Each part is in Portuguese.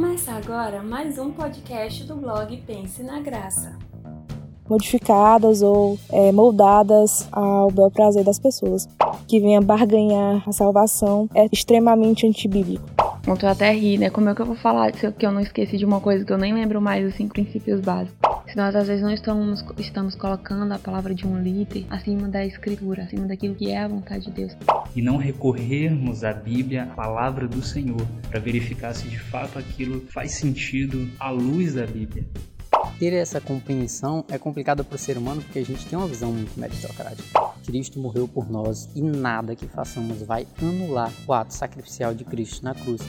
Começa agora mais um podcast do blog Pense na Graça. Modificadas ou é, moldadas ao bel prazer das pessoas. Que venha barganhar a salvação é extremamente antibíblico. Ontem eu até ri, né? Como é que eu vou falar se eu não esqueci de uma coisa que eu nem lembro mais, os cinco princípios básicos? Se nós às vezes não estamos, estamos colocando a palavra de um líder acima da escritura, acima daquilo que é a vontade de Deus. E não recorrermos à Bíblia, a palavra do Senhor, para verificar se de fato aquilo faz sentido à luz da Bíblia. Ter essa compreensão é complicado para o ser humano porque a gente tem uma visão muito meritocrática. Cristo morreu por nós e nada que façamos vai anular o ato sacrificial de Cristo na cruz.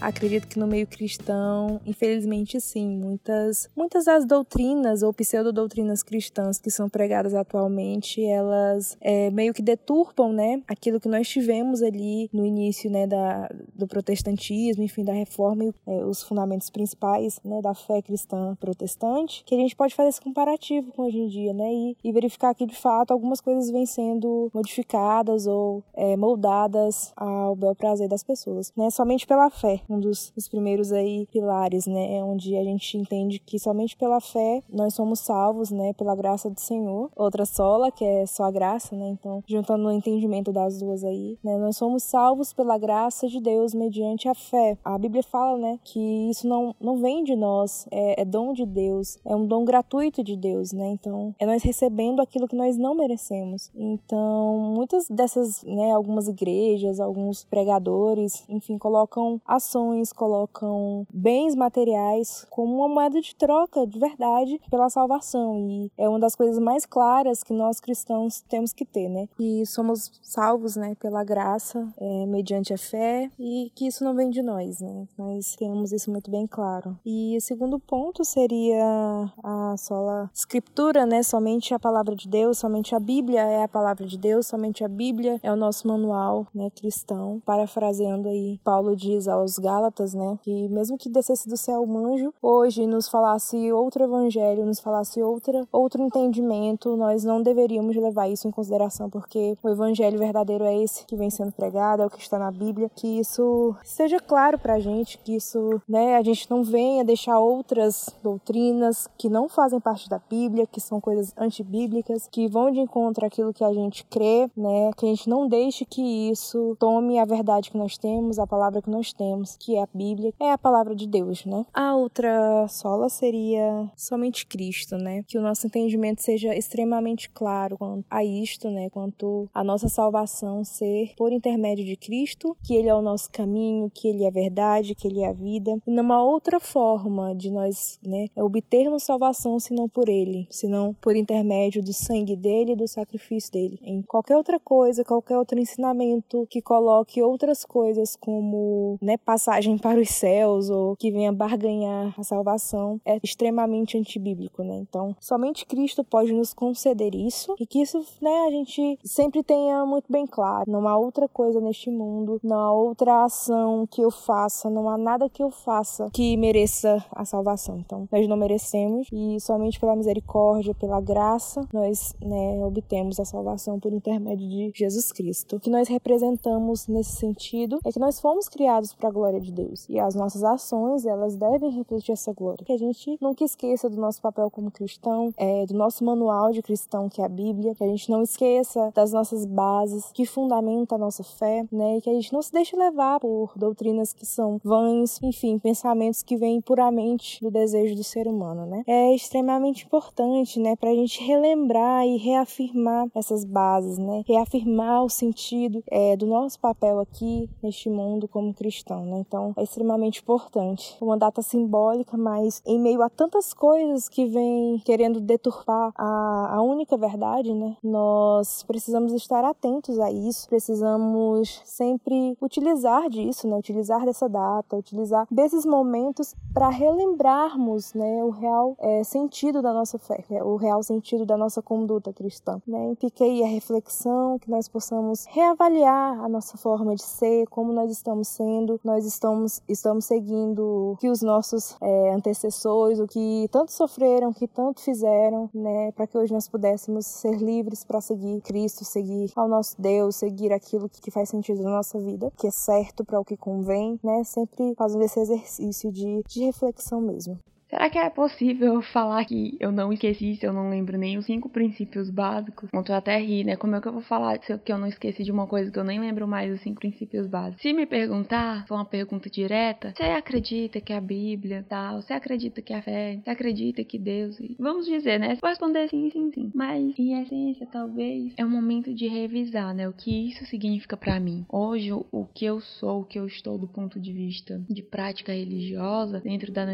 Acredito que no meio cristão, infelizmente sim, muitas muitas das doutrinas ou pseudo-doutrinas cristãs que são pregadas atualmente, elas é, meio que deturpam, né, aquilo que nós tivemos ali no início, né, da, do protestantismo, enfim, da reforma e é, os fundamentos principais, né, da fé cristã protestante, que a gente pode fazer esse comparativo com hoje em dia, né, e, e verificar que de fato algumas coisas vêm sendo modificadas ou é, moldadas ao bel prazer das pessoas, né, somente pela fé um dos, dos primeiros aí pilares, né, é onde a gente entende que somente pela fé nós somos salvos, né, pela graça do Senhor. Outra sola, que é só a graça, né, então juntando o entendimento das duas aí, né, nós somos salvos pela graça de Deus mediante a fé. A Bíblia fala, né, que isso não, não vem de nós, é, é dom de Deus, é um dom gratuito de Deus, né, então é nós recebendo aquilo que nós não merecemos. Então, muitas dessas, né, algumas igrejas, alguns pregadores, enfim, colocam ações colocam bens materiais como uma moeda de troca de verdade pela salvação. E é uma das coisas mais claras que nós cristãos temos que ter, né? E somos salvos, né, pela graça, é, mediante a fé, e que isso não vem de nós, né? Nós temos isso muito bem claro. E o segundo ponto seria a sola escritura, né? Somente a palavra de Deus, somente a Bíblia é a palavra de Deus, somente a Bíblia é o nosso manual, né, cristão. Parafraseando aí, Paulo diz aos Gálatas, né? Que mesmo que descesse do céu um anjo, hoje nos falasse outro evangelho, nos falasse outra, outro entendimento, nós não deveríamos levar isso em consideração, porque o evangelho verdadeiro é esse que vem sendo pregado, é o que está na Bíblia, que isso seja claro pra gente, que isso, né, a gente não venha deixar outras doutrinas que não fazem parte da Bíblia, que são coisas antibíblicas, que vão de encontro àquilo que a gente crê, né, que a gente não deixe que isso tome a verdade que nós temos, a palavra que nós temos, que é a Bíblia, é a palavra de Deus, né? A outra sola seria somente Cristo, né? Que o nosso entendimento seja extremamente claro quanto a isto, né? Quanto a nossa salvação ser por intermédio de Cristo, que Ele é o nosso caminho, que Ele é a verdade, que Ele é a vida. E numa outra forma de nós, né? Obtermos salvação senão por Ele, senão por intermédio do sangue dele e do sacrifício dele. Em qualquer outra coisa, qualquer outro ensinamento que coloque outras coisas como, né? Passar passagem para os céus ou que venha barganhar a salvação é extremamente antibíblico, né? Então, somente Cristo pode nos conceder isso e que isso, né, a gente sempre tenha muito bem claro. Não há outra coisa neste mundo, não há outra ação que eu faça, não há nada que eu faça que mereça a salvação. Então, nós não merecemos e somente pela misericórdia, pela graça, nós, né, obtemos a salvação por intermédio de Jesus Cristo. O que nós representamos nesse sentido é que nós fomos criados para a glória de Deus. E as nossas ações, elas devem refletir essa glória. Que a gente nunca esqueça do nosso papel como cristão, é, do nosso manual de cristão, que é a Bíblia. Que a gente não esqueça das nossas bases que fundamentam a nossa fé, né? E que a gente não se deixe levar por doutrinas que são vãs, enfim, pensamentos que vêm puramente do desejo do ser humano, né? É extremamente importante, né, pra gente relembrar e reafirmar essas bases, né? Reafirmar o sentido é, do nosso papel aqui neste mundo como cristão, né? Então é extremamente importante. Uma data simbólica, mas em meio a tantas coisas que vêm querendo deturpar a, a única verdade, né? Nós precisamos estar atentos a isso, precisamos sempre utilizar disso, né? Utilizar dessa data, utilizar desses momentos para relembrarmos, né? O real é, sentido da nossa fé, é o real sentido da nossa conduta cristã, né? Fica aí a reflexão que nós possamos reavaliar a nossa forma de ser, como nós estamos sendo, nós estamos, estamos seguindo que os nossos é, antecessores, o que tanto sofreram, que tanto fizeram, né, para que hoje nós pudéssemos ser livres para seguir Cristo, seguir ao nosso Deus, seguir aquilo que faz sentido na nossa vida, que é certo para o que convém, né, sempre fazendo esse exercício de, de reflexão mesmo. Será que é possível falar que eu não esqueci se eu não lembro nem os cinco princípios básicos? Ontem eu até ri, né? Como é que eu vou falar que eu não esqueci de uma coisa que eu nem lembro mais os cinco princípios básicos? Se me perguntar, for uma pergunta direta, você acredita que a Bíblia tal? Você acredita que a fé? Você acredita que Deus? Vamos dizer, né? Vou responder sim, sim, sim. Mas, em essência, talvez é um momento de revisar, né? O que isso significa para mim. Hoje, o que eu sou, o que eu estou do ponto de vista de prática religiosa, dentro da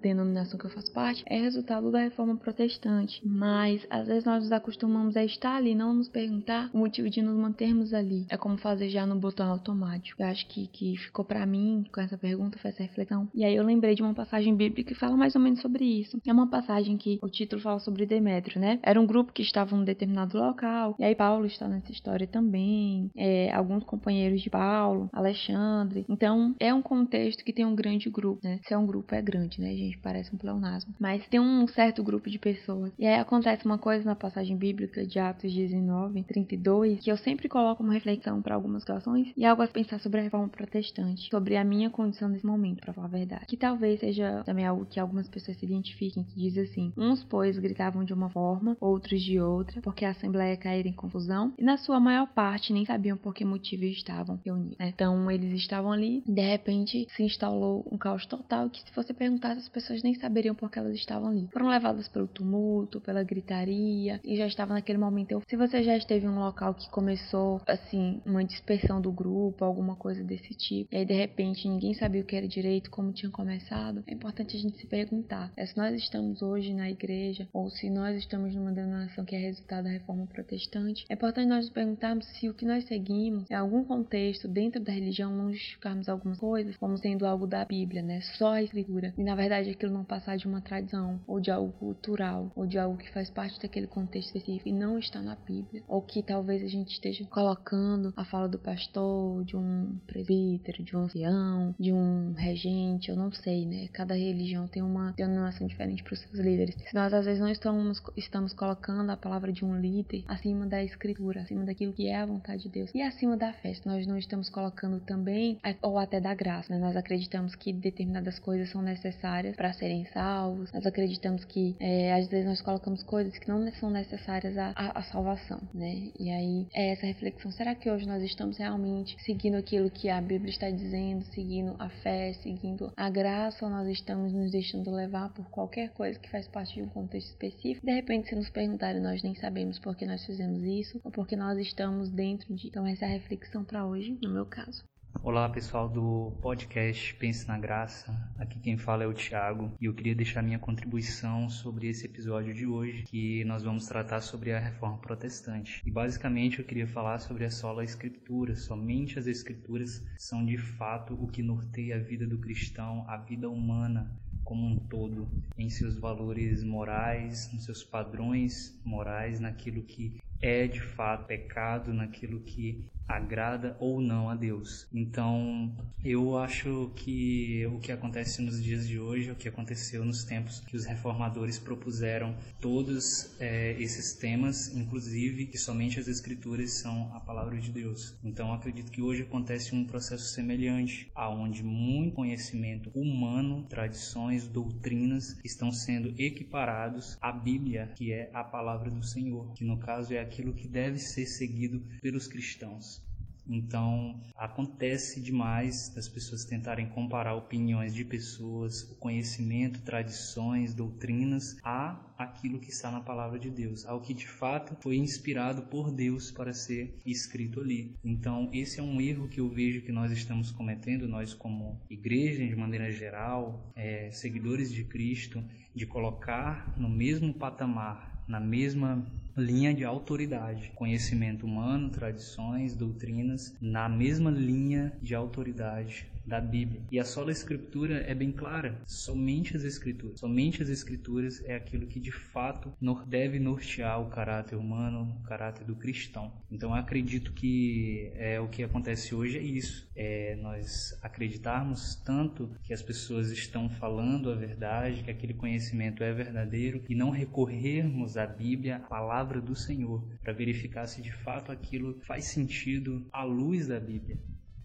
denominação denominação que eu faço parte é resultado da reforma protestante. Mas às vezes nós nos acostumamos a estar ali, não nos perguntar o motivo de nos mantermos ali. É como fazer já no botão automático. Eu acho que, que ficou para mim com essa pergunta, foi essa reflexão. E aí eu lembrei de uma passagem bíblica que fala mais ou menos sobre isso. É uma passagem que o título fala sobre Demétrio, né? Era um grupo que estava em um determinado local. E aí Paulo está nessa história também. É, alguns companheiros de Paulo, Alexandre. Então é um contexto que tem um grande grupo, né? Se é um grupo, é grande, né, gente? Parece um pleonasmo. Mas tem um certo grupo de pessoas. E aí acontece uma coisa na passagem bíblica de Atos 19, 32, que eu sempre coloco uma reflexão para algumas situações e algo a pensar sobre a reforma protestante, sobre a minha condição nesse momento, para falar a verdade. Que talvez seja também algo que algumas pessoas se identifiquem, que diz assim: uns, pois, gritavam de uma forma, outros de outra, porque a assembleia caíra em confusão, e na sua maior parte nem sabiam por que motivo estavam reunidos. Então eles estavam ali, de repente se instalou um caos total que se você perguntasse as pessoas nem saberiam por que elas estavam ali. Foram levadas pelo tumulto, pela gritaria e já estava naquele momento. Se você já esteve em um local que começou assim uma dispersão do grupo, alguma coisa desse tipo, e aí de repente ninguém sabia o que era direito, como tinha começado, é importante a gente se perguntar: é se nós estamos hoje na igreja ou se nós estamos numa denominação que é resultado da reforma protestante, é importante nós nos perguntarmos se o que nós seguimos é algum contexto dentro da religião, não justificarmos algumas coisas como sendo algo da Bíblia, né? Só a escritura. E na verdade aquilo não passar de uma tradição, ou de algo cultural, ou de algo que faz parte daquele contexto específico e não está na Bíblia, ou que talvez a gente esteja colocando a fala do pastor, de um presbítero, de um ancião, de um regente, eu não sei, né? Cada religião tem uma denominação diferente para os seus líderes. Se nós às vezes não estamos, estamos colocando a palavra de um líder acima da escritura, acima daquilo que é a vontade de Deus e acima da fé, se nós não estamos colocando também, ou até da graça, né? Nós acreditamos que determinadas coisas são necessárias para serem salvos. Nós acreditamos que é, às vezes nós colocamos coisas que não são necessárias à, à, salvação, né? E aí é essa reflexão: será que hoje nós estamos realmente seguindo aquilo que a Bíblia está dizendo, seguindo a fé, seguindo a graça, ou nós estamos nos deixando levar por qualquer coisa que faz parte de um contexto específico? De repente, se nos perguntarem, nós nem sabemos por que nós fizemos isso ou porque nós estamos dentro de. Então, essa é a reflexão para hoje, no meu caso. Olá pessoal do podcast Pense na Graça, aqui quem fala é o Thiago e eu queria deixar minha contribuição sobre esse episódio de hoje que nós vamos tratar sobre a reforma protestante. E basicamente eu queria falar sobre a sola escritura, somente as escrituras são de fato o que norteia a vida do cristão, a vida humana como um todo, em seus valores morais, nos seus padrões morais, naquilo que é de fato pecado, naquilo que agrada ou não a Deus. Então, eu acho que o que acontece nos dias de hoje, o que aconteceu nos tempos que os reformadores propuseram todos é, esses temas, inclusive que somente as escrituras são a palavra de Deus. Então, acredito que hoje acontece um processo semelhante, aonde muito conhecimento humano, tradições, doutrinas estão sendo equiparados à Bíblia, que é a palavra do Senhor, que no caso é aquilo que deve ser seguido pelos cristãos. Então, acontece demais das pessoas tentarem comparar opiniões de pessoas, o conhecimento, tradições, doutrinas a aquilo que está na palavra de Deus, ao que de fato foi inspirado por Deus para ser escrito ali. Então, esse é um erro que eu vejo que nós estamos cometendo, nós como igreja de maneira geral, é, seguidores de Cristo, de colocar no mesmo patamar na mesma linha de autoridade, conhecimento humano, tradições, doutrinas, na mesma linha de autoridade da Bíblia. E a sola escritura é bem clara, somente as escrituras. Somente as escrituras é aquilo que de fato deve nortear o caráter humano, o caráter do cristão. Então acredito que é, o que acontece hoje é isso. É nós acreditarmos tanto que as pessoas estão falando a verdade, que aquele conhecimento é verdadeiro e não recorrermos à Bíblia, à palavra do Senhor, para verificar se de fato aquilo faz sentido à luz da Bíblia.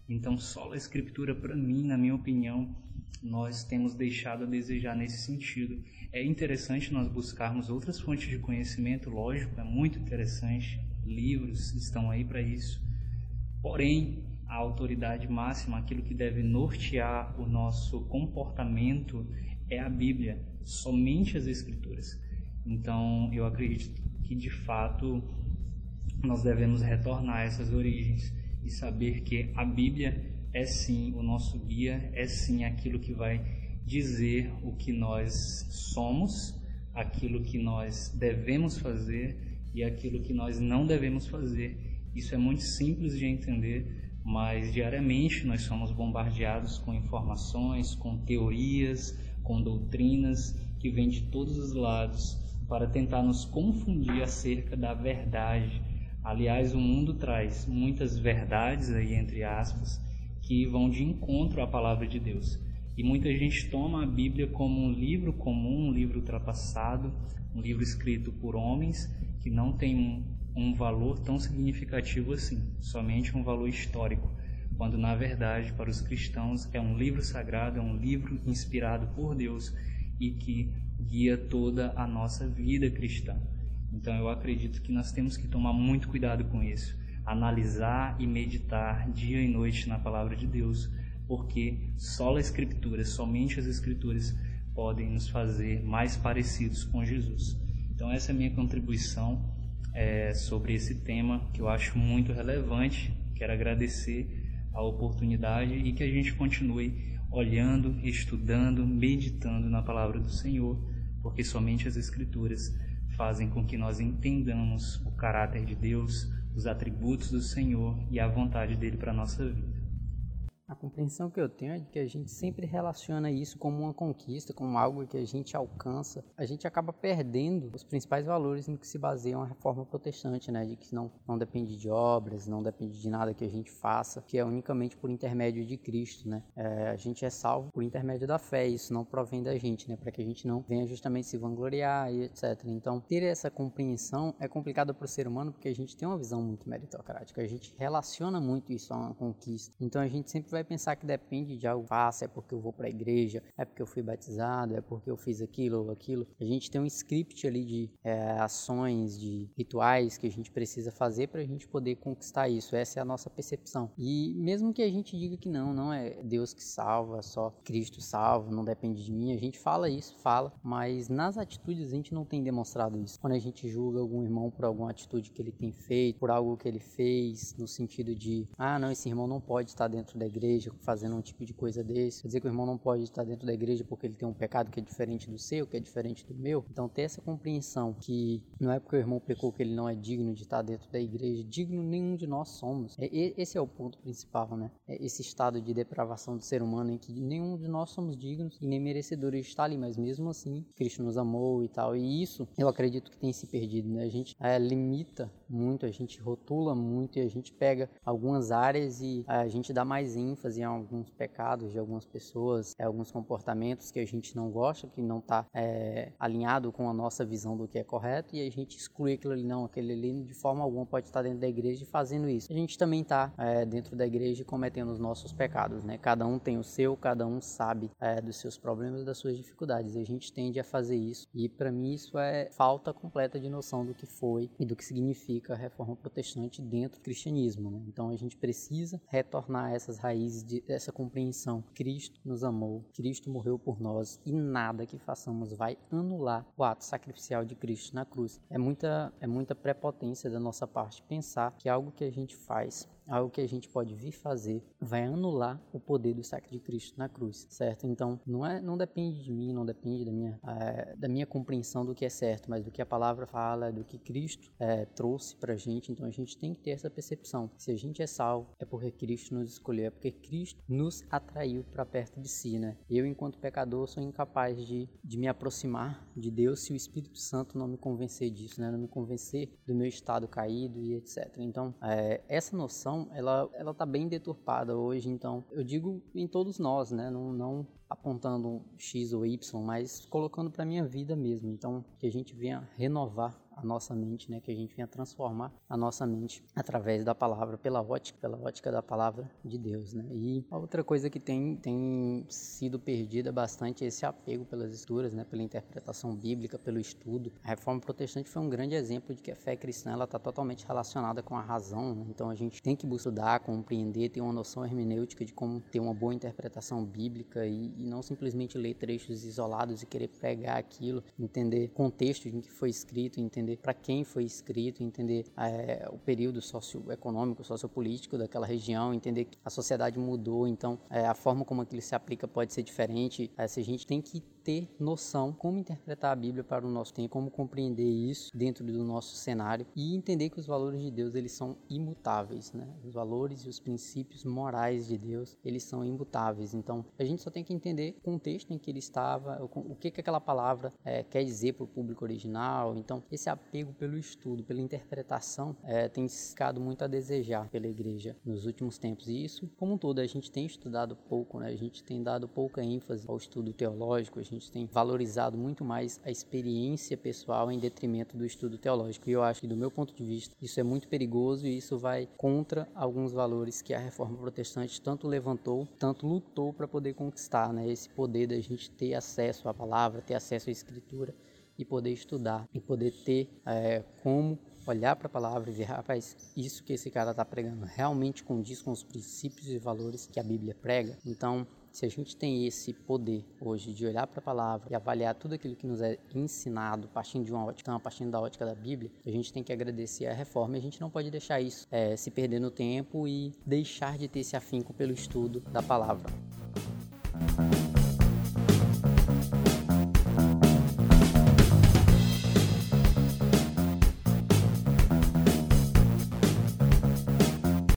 Então, só a Escritura, para mim, na minha opinião, nós temos deixado a desejar nesse sentido. É interessante nós buscarmos outras fontes de conhecimento, lógico, é muito interessante. Livros estão aí para isso. Porém, a autoridade máxima, aquilo que deve nortear o nosso comportamento é a Bíblia, somente as Escrituras. Então, eu acredito que de fato nós devemos retornar a essas origens e saber que a Bíblia é sim o nosso guia, é sim aquilo que vai dizer o que nós somos, aquilo que nós devemos fazer e aquilo que nós não devemos fazer. Isso é muito simples de entender, mas diariamente nós somos bombardeados com informações, com teorias, com doutrinas que vêm de todos os lados para tentar nos confundir acerca da verdade, Aliás, o mundo traz muitas verdades aí entre aspas que vão de encontro à palavra de Deus. E muita gente toma a Bíblia como um livro comum, um livro ultrapassado, um livro escrito por homens que não tem um, um valor tão significativo assim, somente um valor histórico, quando na verdade para os cristãos é um livro sagrado, é um livro inspirado por Deus e que guia toda a nossa vida cristã. Então eu acredito que nós temos que tomar muito cuidado com isso, analisar e meditar dia e noite na palavra de Deus, porque só a escritura, somente as escrituras podem nos fazer mais parecidos com Jesus. Então essa é a minha contribuição é, sobre esse tema que eu acho muito relevante. Quero agradecer a oportunidade e que a gente continue olhando, estudando, meditando na palavra do Senhor, porque somente as escrituras fazem com que nós entendamos o caráter de Deus, os atributos do Senhor e a vontade dele para a nossa vida. A compreensão que eu tenho é que a gente sempre relaciona isso como uma conquista, como algo que a gente alcança. A gente acaba perdendo os principais valores no que se baseia uma reforma protestante, né? De que não, não depende de obras, não depende de nada que a gente faça, que é unicamente por intermédio de Cristo, né? É, a gente é salvo por intermédio da fé, isso não provém da gente, né? Para que a gente não venha justamente se vangloriar e etc. Então, ter essa compreensão é complicado para o ser humano porque a gente tem uma visão muito meritocrática, a gente relaciona muito isso a uma conquista. Então, a gente sempre vai vai pensar que depende de algo fácil, é porque eu vou para a igreja, é porque eu fui batizado, é porque eu fiz aquilo ou aquilo. A gente tem um script ali de é, ações, de rituais que a gente precisa fazer para a gente poder conquistar isso. Essa é a nossa percepção. E mesmo que a gente diga que não, não é Deus que salva, só Cristo salva, não depende de mim, a gente fala isso, fala, mas nas atitudes a gente não tem demonstrado isso. Quando a gente julga algum irmão por alguma atitude que ele tem feito, por algo que ele fez, no sentido de, ah, não, esse irmão não pode estar dentro da igreja igreja fazendo um tipo de coisa desse. Dizer que o irmão não pode estar dentro da igreja porque ele tem um pecado que é diferente do seu, que é diferente do meu. Então, ter essa compreensão que não é porque o irmão pecou que ele não é digno de estar dentro da igreja, digno nenhum de nós somos. É, esse é o ponto principal, né? É esse estado de depravação do ser humano em que nenhum de nós somos dignos e nem merecedores de estar ali, mas mesmo assim, Cristo nos amou e tal. E isso eu acredito que tem se perdido, né? A gente é, limita muito, a gente rotula muito e a gente pega algumas áreas e a gente dá mais ênfase ênfase em alguns pecados de algumas pessoas, é, alguns comportamentos que a gente não gosta, que não está é, alinhado com a nossa visão do que é correto, e a gente exclui aquilo ali, não, aquele ali de forma alguma pode estar dentro da igreja fazendo isso. A gente também está é, dentro da igreja cometendo os nossos pecados, né? Cada um tem o seu, cada um sabe é, dos seus problemas e das suas dificuldades, e a gente tende a fazer isso. E para mim isso é falta completa de noção do que foi e do que significa a reforma protestante dentro do cristianismo. Né? Então a gente precisa retornar essas raízes raízes dessa compreensão. Cristo nos amou, Cristo morreu por nós e nada que façamos vai anular o ato sacrificial de Cristo na cruz. É muita, é muita prepotência da nossa parte pensar que algo que a gente faz algo que a gente pode vir fazer, vai anular o poder do sacrifício de Cristo na cruz, certo? Então, não é, não depende de mim, não depende da minha, é, da minha compreensão do que é certo, mas do que a palavra fala, do que Cristo é, trouxe pra gente. Então, a gente tem que ter essa percepção. Se a gente é salvo, é porque Cristo nos escolheu, é porque Cristo nos atraiu para perto de si, né? Eu, enquanto pecador, sou incapaz de, de me aproximar de Deus se o Espírito Santo não me convencer disso, né? Não me convencer do meu estado caído e etc. Então, é, essa noção, ela, ela tá bem deturpada hoje. Então, eu digo em todos nós, né? Não, não apontando X ou Y, mas colocando para minha vida mesmo. Então, que a gente venha renovar a nossa mente, né? Que a gente venha transformar a nossa mente através da palavra, pela ótica, pela ótica da palavra de Deus, né? E a outra coisa que tem, tem sido perdida bastante é esse apego pelas escrituras, né? Pela interpretação bíblica, pelo estudo. A reforma protestante foi um grande exemplo de que a fé cristã ela está totalmente relacionada com a razão. Né? Então a gente tem que estudar, compreender, ter uma noção hermenêutica de como ter uma boa interpretação bíblica e, e não simplesmente ler trechos isolados e querer pregar aquilo, entender o contexto em que foi escrito, entender para quem foi escrito, entender é, o período socioeconômico, sociopolítico daquela região, entender que a sociedade mudou, então é, a forma como aquilo se aplica pode ser diferente. É, se a gente tem que ter noção como interpretar a Bíblia para o nosso tempo, como compreender isso dentro do nosso cenário e entender que os valores de Deus eles são imutáveis, né? Os valores e os princípios morais de Deus eles são imutáveis. Então a gente só tem que entender o contexto em que ele estava, o que que aquela palavra é, quer dizer para o público original. Então esse apego pelo estudo, pela interpretação é, tem ficado muito a desejar pela igreja nos últimos tempos. E isso, como um todo, a gente tem estudado pouco, né? A gente tem dado pouca ênfase ao estudo teológico. A gente gente tem valorizado muito mais a experiência pessoal em detrimento do estudo teológico. E eu acho que, do meu ponto de vista, isso é muito perigoso e isso vai contra alguns valores que a reforma protestante tanto levantou, tanto lutou para poder conquistar, né? Esse poder da gente ter acesso à palavra, ter acesso à escritura e poder estudar e poder ter é, como olhar para a palavra e ver, rapaz, isso que esse cara está pregando realmente condiz com os princípios e valores que a Bíblia prega. Então, se a gente tem esse poder hoje de olhar para a palavra e avaliar tudo aquilo que nos é ensinado partindo de uma ótica, partindo da ótica da Bíblia, a gente tem que agradecer a reforma e a gente não pode deixar isso é, se perder no tempo e deixar de ter esse afinco pelo estudo da palavra.